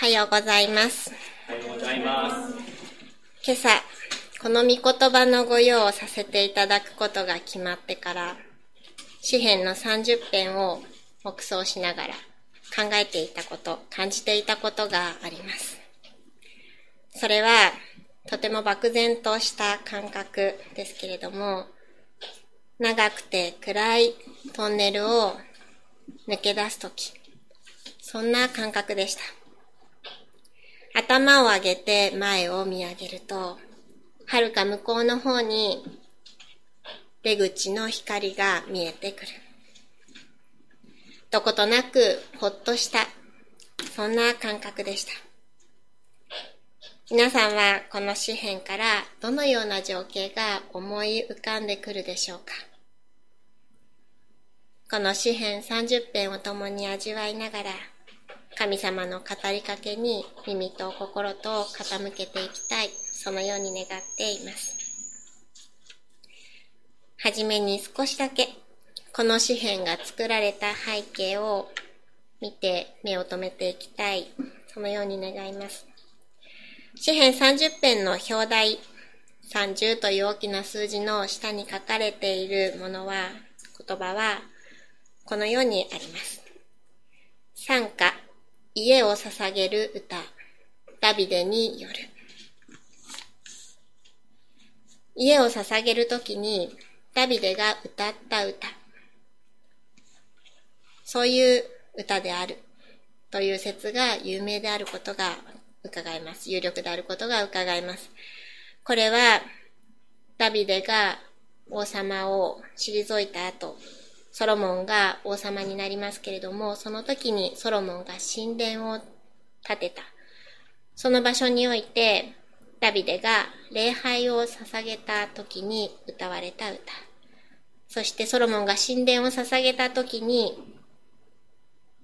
おはようございます。おはようございます。今朝、この御言葉のご用をさせていただくことが決まってから、詩編の30編を黙想しながら考えていたこと、感じていたことがあります。それは、とても漠然とした感覚ですけれども、長くて暗いトンネルを抜け出すとき、そんな感覚でした。頭を上げて前を見上げると、はるか向こうの方に出口の光が見えてくる。どことなくほっとした、そんな感覚でした。皆さんはこの詩篇からどのような情景が思い浮かんでくるでしょうかこの詩篇30編を共に味わいながら神様の語りかけに耳と心と傾けていきたい、そのように願っています。はじめに少しだけ、この詩篇が作られた背景を見て目を留めていきたい、そのように願います。詩篇30編の表題、30という大きな数字の下に書かれているものは、言葉は、このようにあります。賛歌、家を捧げる歌、ダビデによる。家を捧げるときに、ダビデが歌った歌。そういう歌である。という説が有名であることが伺えます。有力であることが伺えます。これは、ダビデが王様を退いた後、ソロモンが王様になりますけれども、その時にソロモンが神殿を建てた。その場所において、ダビデが礼拝を捧げた時に歌われた歌。そしてソロモンが神殿を捧げた時に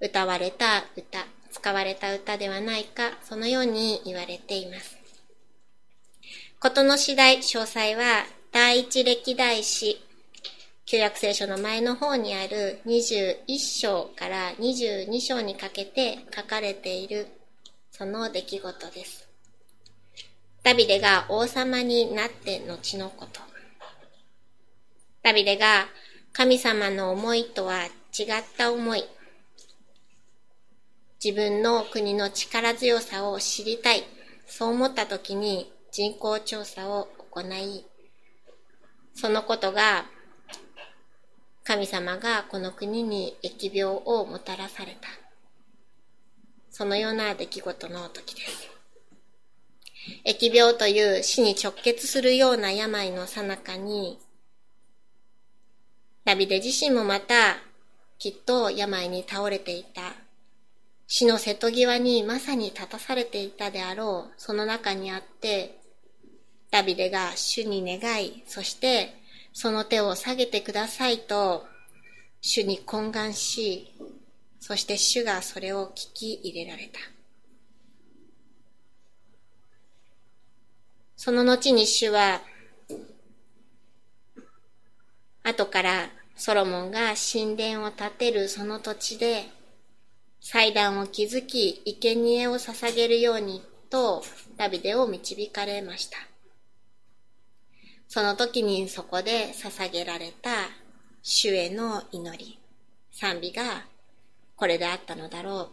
歌われた歌、使われた歌ではないか、そのように言われています。ことの次第、詳細は第一歴代史旧約聖書の前の方にある21章から22章にかけて書かれているその出来事です。ダビデが王様になって後のこと。ダビデが神様の思いとは違った思い。自分の国の力強さを知りたい。そう思った時に人口調査を行い、そのことが神様がこの国に疫病をもたらされた。そのような出来事の時です。疫病という死に直結するような病の最中に、ダビデ自身もまたきっと病に倒れていた。死の瀬戸際にまさに立たされていたであろう、その中にあって、ダビデが主に願い、そしてその手を下げてくださいと、主に懇願し、そして主がそれを聞き入れられた。その後に主は、後からソロモンが神殿を建てるその土地で、祭壇を築き、生贄を捧げるようにと、ダビデを導かれました。その時にそこで捧げられた主への祈り、賛美がこれであったのだろう。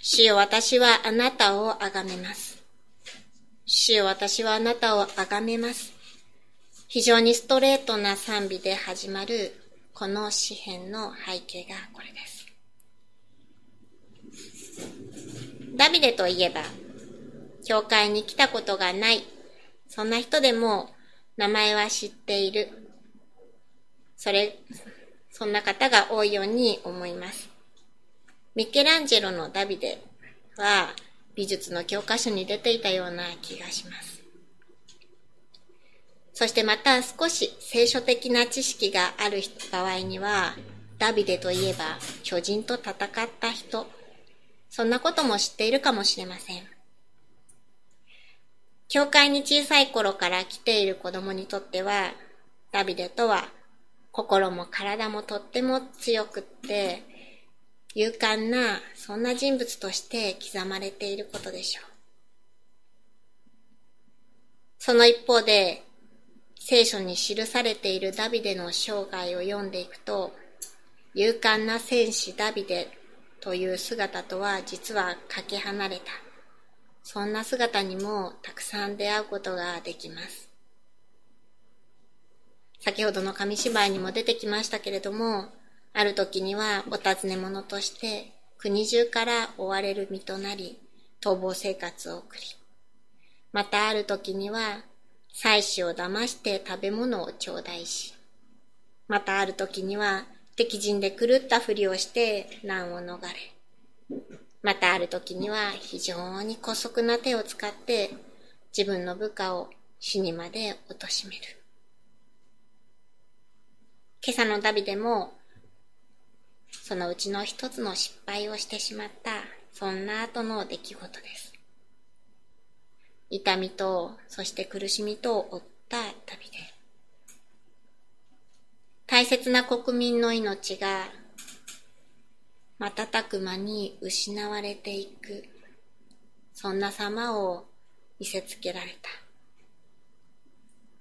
主よ私はあなたを崇めます。主よ私はあなたを崇めます。非常にストレートな賛美で始まるこの詩篇の背景がこれです。ダビデといえば、教会に来たことがないそんな人でも名前は知っている。それ、そんな方が多いように思います。ミケランジェロのダビデは美術の教科書に出ていたような気がします。そしてまた少し聖書的な知識がある場合には、ダビデといえば巨人と戦った人、そんなことも知っているかもしれません。教会に小さい頃から来ている子供にとっては、ダビデとは心も体もとっても強くって、勇敢な、そんな人物として刻まれていることでしょう。その一方で、聖書に記されているダビデの生涯を読んでいくと、勇敢な戦士ダビデという姿とは実はかけ離れた。そんな姿にもたくさん出会うことができます。先ほどの紙芝居にも出てきましたけれども、ある時にはお尋ね者として国中から追われる身となり、逃亡生活を送り、またある時には妻子を騙して食べ物を頂戴し、またある時には敵陣で狂ったふりをして難を逃れ、またある時には非常に姑息な手を使って自分の部下を死にまで貶める。今朝の旅でもそのうちの一つの失敗をしてしまった、そんな後の出来事です。痛みと、そして苦しみとを負った旅で、大切な国民の命が、瞬く間に失われていく、そんな様を見せつけられた。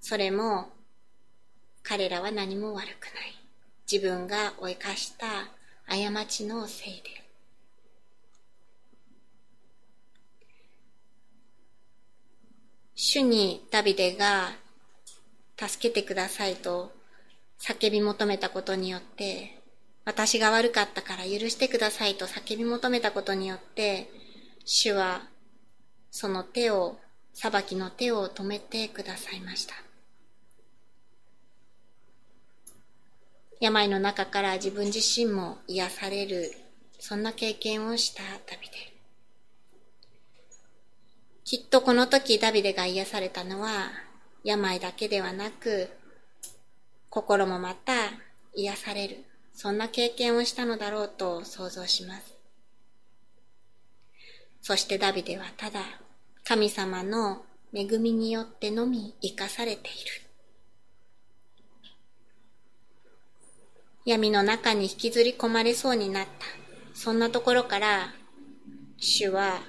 それも、彼らは何も悪くない。自分が追いかした過ちのせいで。主にダビデが助けてくださいと叫び求めたことによって、私が悪かったから許してくださいと叫び求めたことによって、主はその手を、裁きの手を止めてくださいました。病の中から自分自身も癒される、そんな経験をした旅で。きっとこの時ダビデが癒されたのは、病だけではなく、心もまた癒される、そんな経験をしたのだろうと想像します。そしてダビデはただ、神様の恵みによってのみ生かされている。闇の中に引きずり込まれそうになった。そんなところから、主は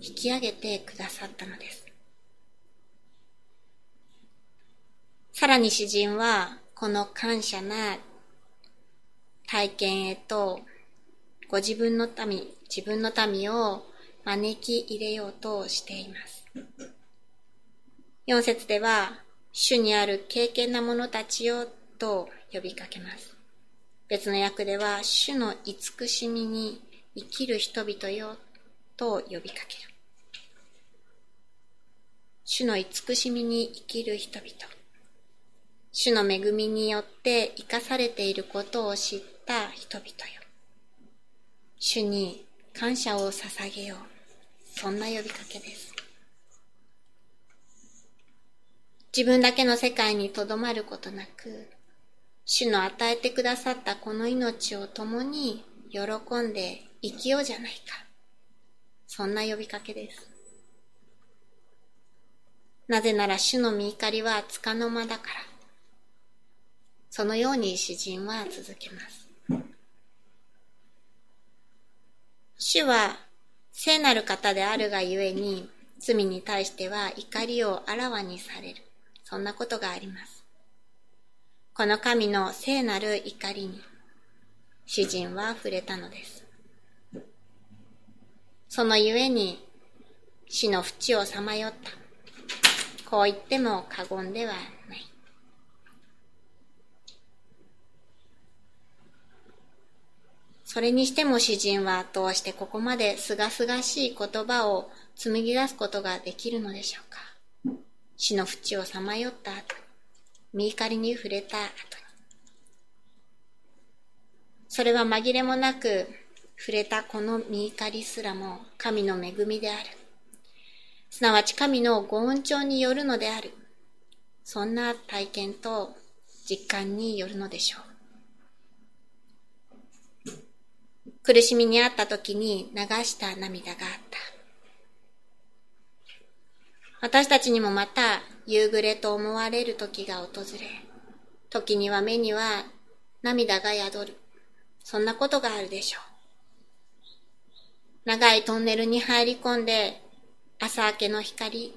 引き上げてくださったのです。さらに詩人は、この感謝な体験へと、ご自分の民、自分の民を招き入れようとしています。4節では、主にある敬虔な者たちよと呼びかけます。別の訳では、主の慈しみに生きる人々よと呼びかける。主の慈しみに生きる人々。主の恵みによって生かされていることを知った人々よ。主に感謝を捧げよう。そんな呼びかけです。自分だけの世界にとどまることなく、主の与えてくださったこの命を共に喜んで生きようじゃないか。そんな呼びかけです。なぜなら主の見怒りはつかの間だから。そのように詩人は続けます。主は聖なる方であるがゆえに罪に対しては怒りをあらわにされる。そんなことがあります。この神の聖なる怒りに、詩人は触れたのです。そのゆえに、死の淵をさまよった。こう言っても過言ではない。それにしても詩人はどうしてここまで清々しい言葉を紡ぎ出すことができるのでしょうか？死の淵をさまよった後見怒りに触れた後に。それは紛れもなく触れたこの見怒りすらも神の恵みである。すなわち神のご恩寵によるのである。そんな体験と実感によるのでしょう。苦しみにあった時に流した涙があった。私たちにもまた夕暮れと思われる時が訪れ、時には目には涙が宿る。そんなことがあるでしょう。長いトンネルに入り込んで、朝明けの光、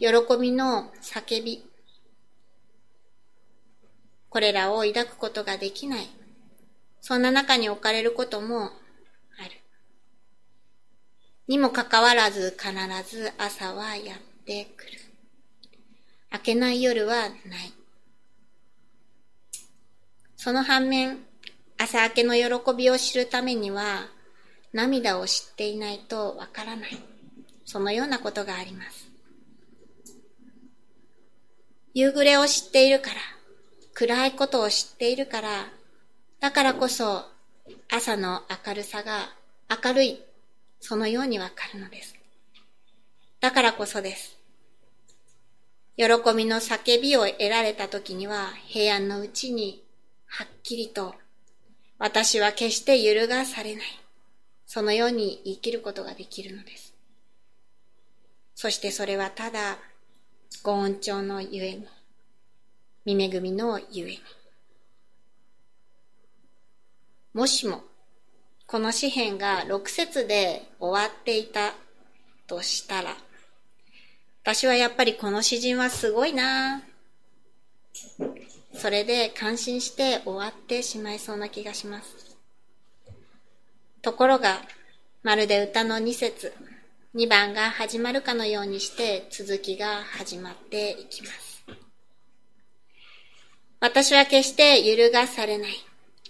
喜びの叫び、これらを抱くことができない。そんな中に置かれることも。にもかかわらず必ず朝はやってくる。明けない夜はない。その反面、朝明けの喜びを知るためには、涙を知っていないとわからない。そのようなことがあります。夕暮れを知っているから、暗いことを知っているから、だからこそ朝の明るさが明るい、そのようにわかるのです。だからこそです。喜びの叫びを得られた時には平安のうちにはっきりと私は決して揺るがされない。そのように生きることができるのです。そしてそれはただ、ご恩寵のゆえに、見恵みのゆえに。もしも、この詩篇が6節で終わっていたとしたら、私はやっぱりこの詩人はすごいなそれで感心して終わってしまいそうな気がします。ところが、まるで歌の2節2番が始まるかのようにして続きが始まっていきます。私は決して揺るがされない。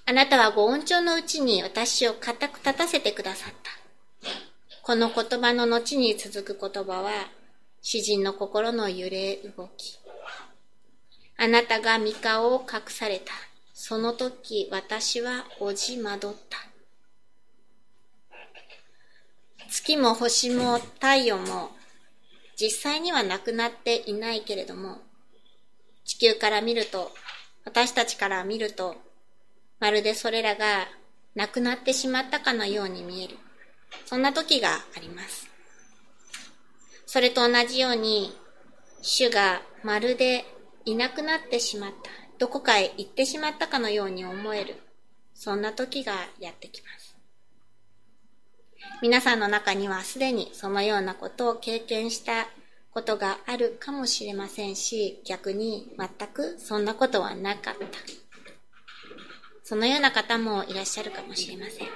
あなたはご恩寵のうちに私を固く立たせてくださった。この言葉の後に続く言葉は、詩人の心の揺れ動き。あなたが三顔を隠された。その時私はおじまどった。月も星も太陽も実際にはなくなっていないけれども、地球から見ると、私たちから見ると、まるでそれらがなくなってしまったかのように見える。そんな時があります。それと同じように、主がまるでいなくなってしまった。どこかへ行ってしまったかのように思える。そんな時がやってきます。皆さんの中にはすでにそのようなことを経験したことがあるかもしれませんし、逆に全くそんなことはなかった。そのような方もいらっしゃるかもしれません。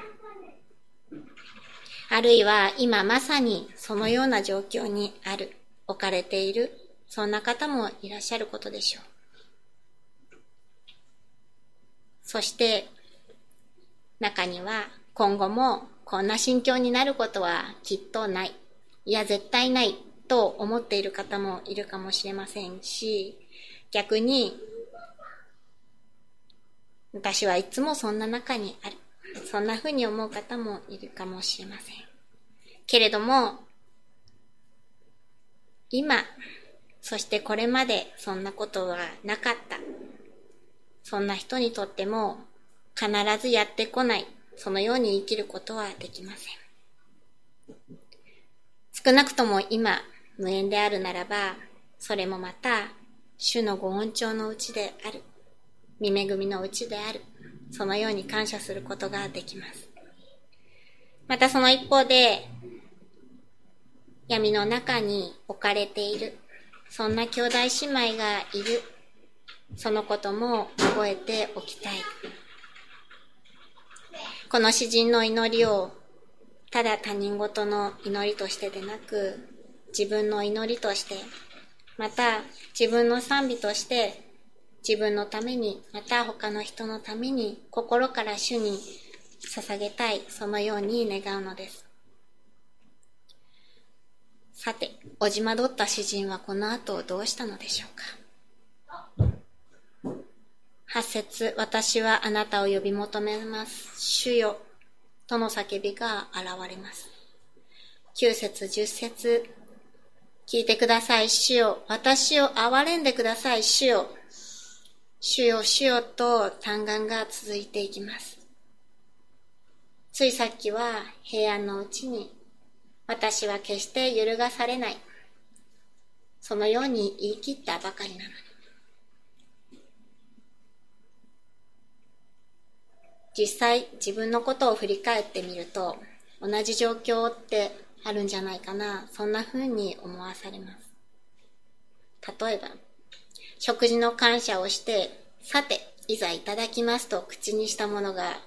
あるいは今まさにそのような状況にある、置かれている、そんな方もいらっしゃることでしょう。そして、中には今後もこんな心境になることはきっとない。いや、絶対ないと思っている方もいるかもしれませんし、逆に、私はいつもそんな中にある。そんな風に思う方もいるかもしれません。けれども、今、そしてこれまでそんなことはなかった。そんな人にとっても必ずやってこない。そのように生きることはできません。少なくとも今、無縁であるならば、それもまた、主のご恩寵のうちである。見恵みのうちである。そのように感謝することができます。またその一方で、闇の中に置かれている、そんな兄弟姉妹がいる、そのことも覚えておきたい。この詩人の祈りをただ他人事の祈りとしてでなく自分の祈りとしてまた自分の賛美として自分のためにまた他の人のために心から主に捧げたいそのように願うのですさておじまどった詩人はこの後どうしたのでしょうか八節私はあなたを呼び求めます。主よ。との叫びが現れます。九節十節聞いてください、主よ。私を憐れんでください、主よ。主よ、主よと嘆願が続いていきます。ついさっきは平安のうちに私は決して揺るがされない。そのように言い切ったばかりなのに。実際自分のことを振り返ってみると同じ状況ってあるんじゃないかな、そんな風に思わされます。例えば、食事の感謝をして、さて、いざいただきますと口にしたものが、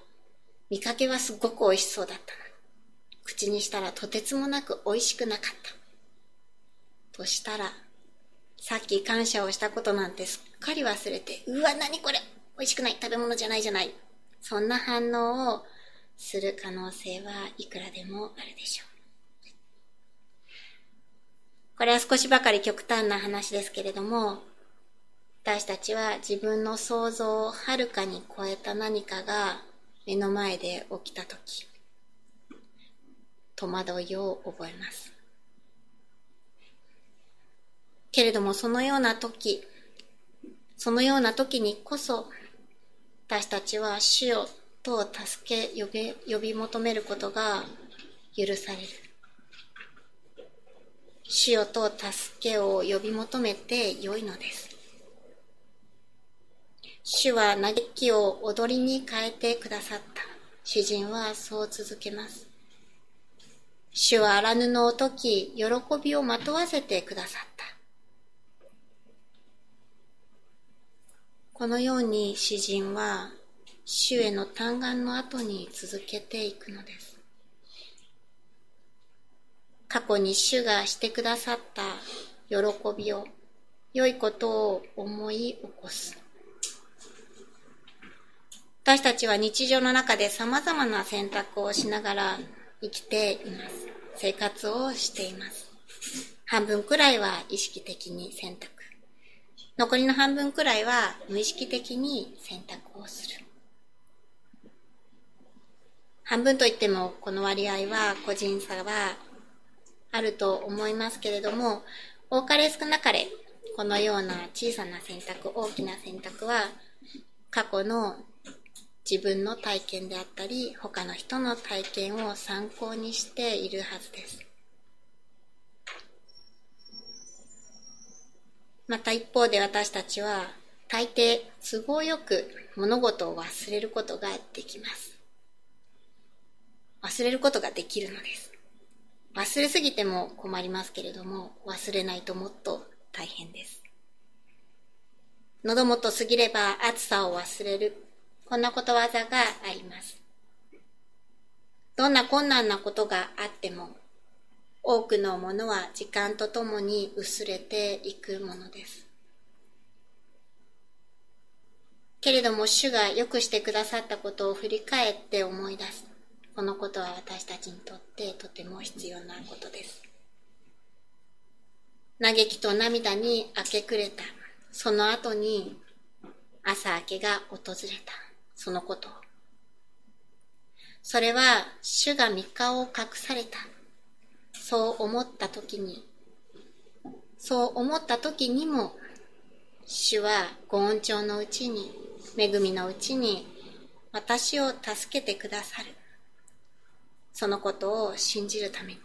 見かけはすごく美味しそうだったの。口にしたらとてつもなく美味しくなかった。としたら、さっき感謝をしたことなんてすっかり忘れて、うわ、何これ美味しくない食べ物じゃないじゃない。そんな反応をする可能性はいくらでもあるでしょう。これは少しばかり極端な話ですけれども、私たちは自分の想像をはるかに超えた何かが目の前で起きたとき、戸惑いを覚えます。けれどもそのような時、そのような時にこそ私たちは主よと助け呼び呼び求めることが許される。主よと助けを呼び求めてよいのです。主は嘆きを踊りに変えてくださった。詩人はそう続けます。主は荒布を解き、喜びをまとわせてくださった。このように詩人は主への嘆願の後に続けていくのです。過去に主がしてくださった喜びを、良いことを思い起こす。私たちは日常の中で様々な選択をしながら生きています。生活をしています。半分くらいは意識的に選択。残りの半分くらいは無意識的に選択をする。半分といってもこの割合は個人差はあると思いますけれども、多かれ少なかれこのような小さな選択、大きな選択は過去の自分の体験であったり他の人の体験を参考にしているはずです。また一方で私たちは大抵都合よく物事を忘れることができます。忘れることができるのです。忘れすぎても困りますけれども、忘れないともっと大変です。喉元過ぎれば暑さを忘れる。こんなことわざがあります。どんな困難なことがあっても多くのものは時間とともに薄れていくものです。けれども主が良くしてくださったことを振り返って思い出す。このことは私たちにとってとても必要なことです。嘆きと涙に明け暮れた。その後に朝明けが訪れた。そのこと。それは主が三日を隠された。そう思った時に、そう思った時にも、主はご恩寵のうちに、恵みのうちに、私を助けてくださる。そのことを信じるために。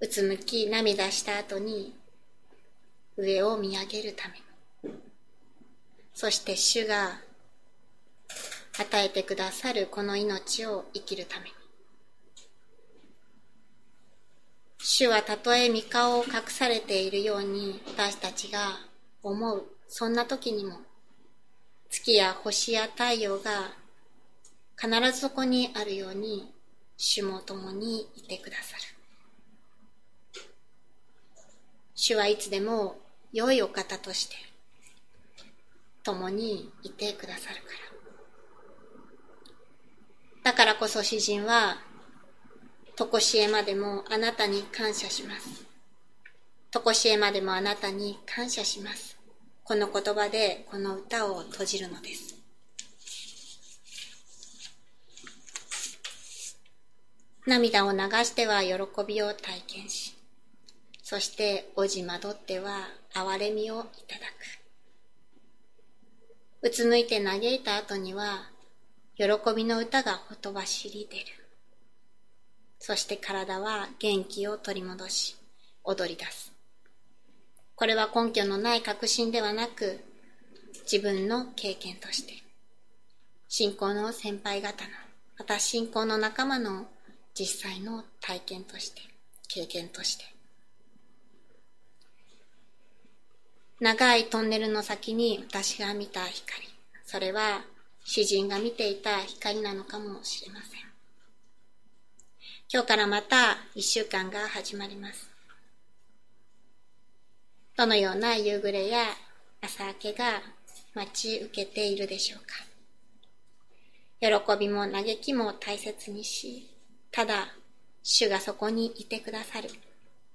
うつむき涙した後に、上を見上げるために。そして主が与えてくださるこの命を生きるために。主はたとえ御顔を隠されているように私たちが思う、そんな時にも、月や星や太陽が必ずそこにあるように、主も共にいてくださる。主はいつでも良いお方として、共にいてくださるから。だからこそ詩人はとこしえまでもあなたに感謝します。とこしえまでもあなたに感謝します。この言葉でこの歌を閉じるのです。涙を流しては喜びを体験し、そしておじまどっては憐れみをいただく。うつむいて嘆いた後には、喜びの歌がほとばしり出る。そして体は元気を取り戻し、踊り出す。これは根拠のない確信ではなく、自分の経験として、信仰の先輩方のまた信仰の仲間の実際の体験として、経験として。長いトンネルの先に私が見た光。それは詩人が見ていた光なのかもしれません。今日からまた一週間が始まります。どのような夕暮れや朝明けが待ち受けているでしょうか。喜びも嘆きも大切にし、ただ主がそこにいてくださる。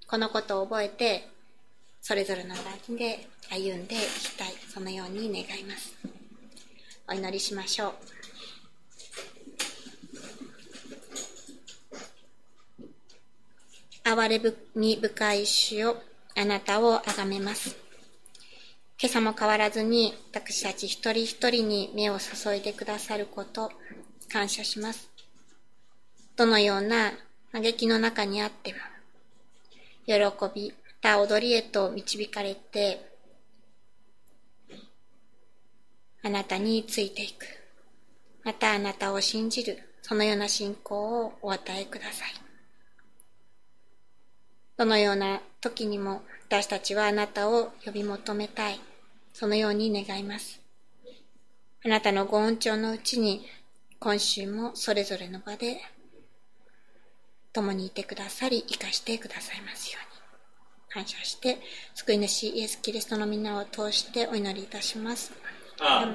このことを覚えて、それぞれの場で歩んでいきたい。そのように願います。お祈りしましょう。哀れみ深い主よ、あなたをあがめます。今朝も変わらずに私たち一人一人に目を注いでくださること、感謝します。どのような嘆きの中にあっても、喜び、た踊りへと導かれて、あなたについていく。またあなたを信じる、そのような信仰をお与えください。どのような時にも私たちはあなたを呼び求めたい。そのように願います。あなたのご恩寵のうちに今週もそれぞれの場で共にいてくださり、生かしてくださいますように。感謝して救い主イエス・キリストの皆を通してお祈りいたします。ああ